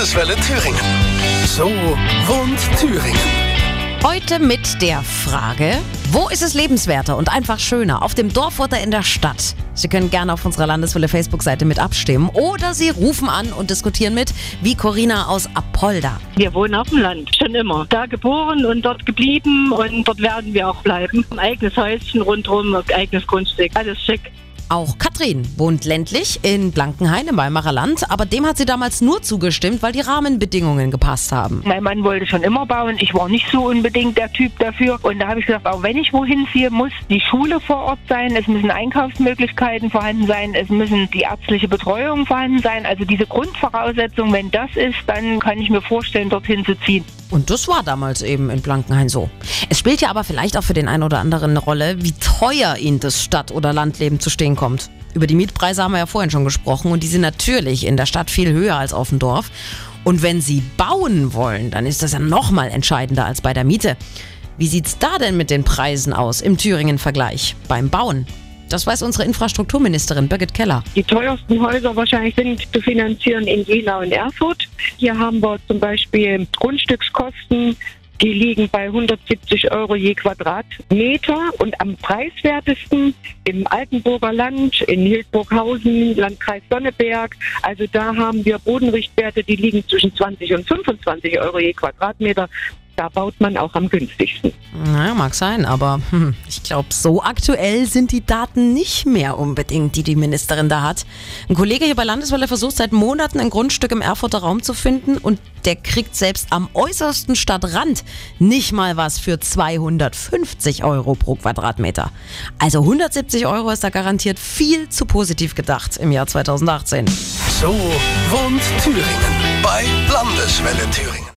Landeswelle Thüringen. So wohnt Thüringen. Heute mit der Frage, wo ist es lebenswerter und einfach schöner? Auf dem Dorf oder in der Stadt? Sie können gerne auf unserer Landeswelle Facebook-Seite mit abstimmen oder Sie rufen an und diskutieren mit, wie Corinna aus Apolda. Wir wohnen auf dem Land, schon immer. Da geboren und dort geblieben und dort werden wir auch bleiben. Ein eigenes Häuschen rundherum, ein eigenes Grundstück, alles schick. Auch Katrin wohnt ländlich in Blankenhain im Weimarer Land, aber dem hat sie damals nur zugestimmt, weil die Rahmenbedingungen gepasst haben. Mein Mann wollte schon immer bauen. Ich war nicht so unbedingt der Typ dafür. Und da habe ich gesagt, auch wenn ich wohin ziehe, muss die Schule vor Ort sein, es müssen Einkaufsmöglichkeiten vorhanden sein, es müssen die ärztliche Betreuung vorhanden sein. Also diese Grundvoraussetzung, wenn das ist, dann kann ich mir vorstellen, dorthin zu ziehen. Und das war damals eben in Blankenhain so. Es spielt ja aber vielleicht auch für den einen oder anderen eine Rolle, wie teuer ihnen das Stadt- oder Landleben zu stehen kommt. Über die Mietpreise haben wir ja vorhin schon gesprochen und die sind natürlich in der Stadt viel höher als auf dem Dorf. Und wenn sie bauen wollen, dann ist das ja nochmal entscheidender als bei der Miete. Wie sieht's da denn mit den Preisen aus im Thüringen-Vergleich beim Bauen? Das weiß unsere Infrastrukturministerin Birgit Keller. Die teuersten Häuser wahrscheinlich sind zu finanzieren in Jena und Erfurt. Hier haben wir zum Beispiel Grundstückskosten, die liegen bei 170 Euro je Quadratmeter und am preiswertesten im Altenburger Land, in Hildburghausen, Landkreis Sonneberg. Also da haben wir Bodenrichtwerte, die liegen zwischen 20 und 25 Euro je Quadratmeter da baut man auch am günstigsten. Naja, mag sein, aber hm, ich glaube, so aktuell sind die Daten nicht mehr unbedingt, die die Ministerin da hat. Ein Kollege hier bei Landeswelle versucht seit Monaten ein Grundstück im Erfurter Raum zu finden und der kriegt selbst am äußersten Stadtrand nicht mal was für 250 Euro pro Quadratmeter. Also 170 Euro ist da garantiert viel zu positiv gedacht im Jahr 2018. So wohnt Thüringen. Bei Landeswelle Thüringen.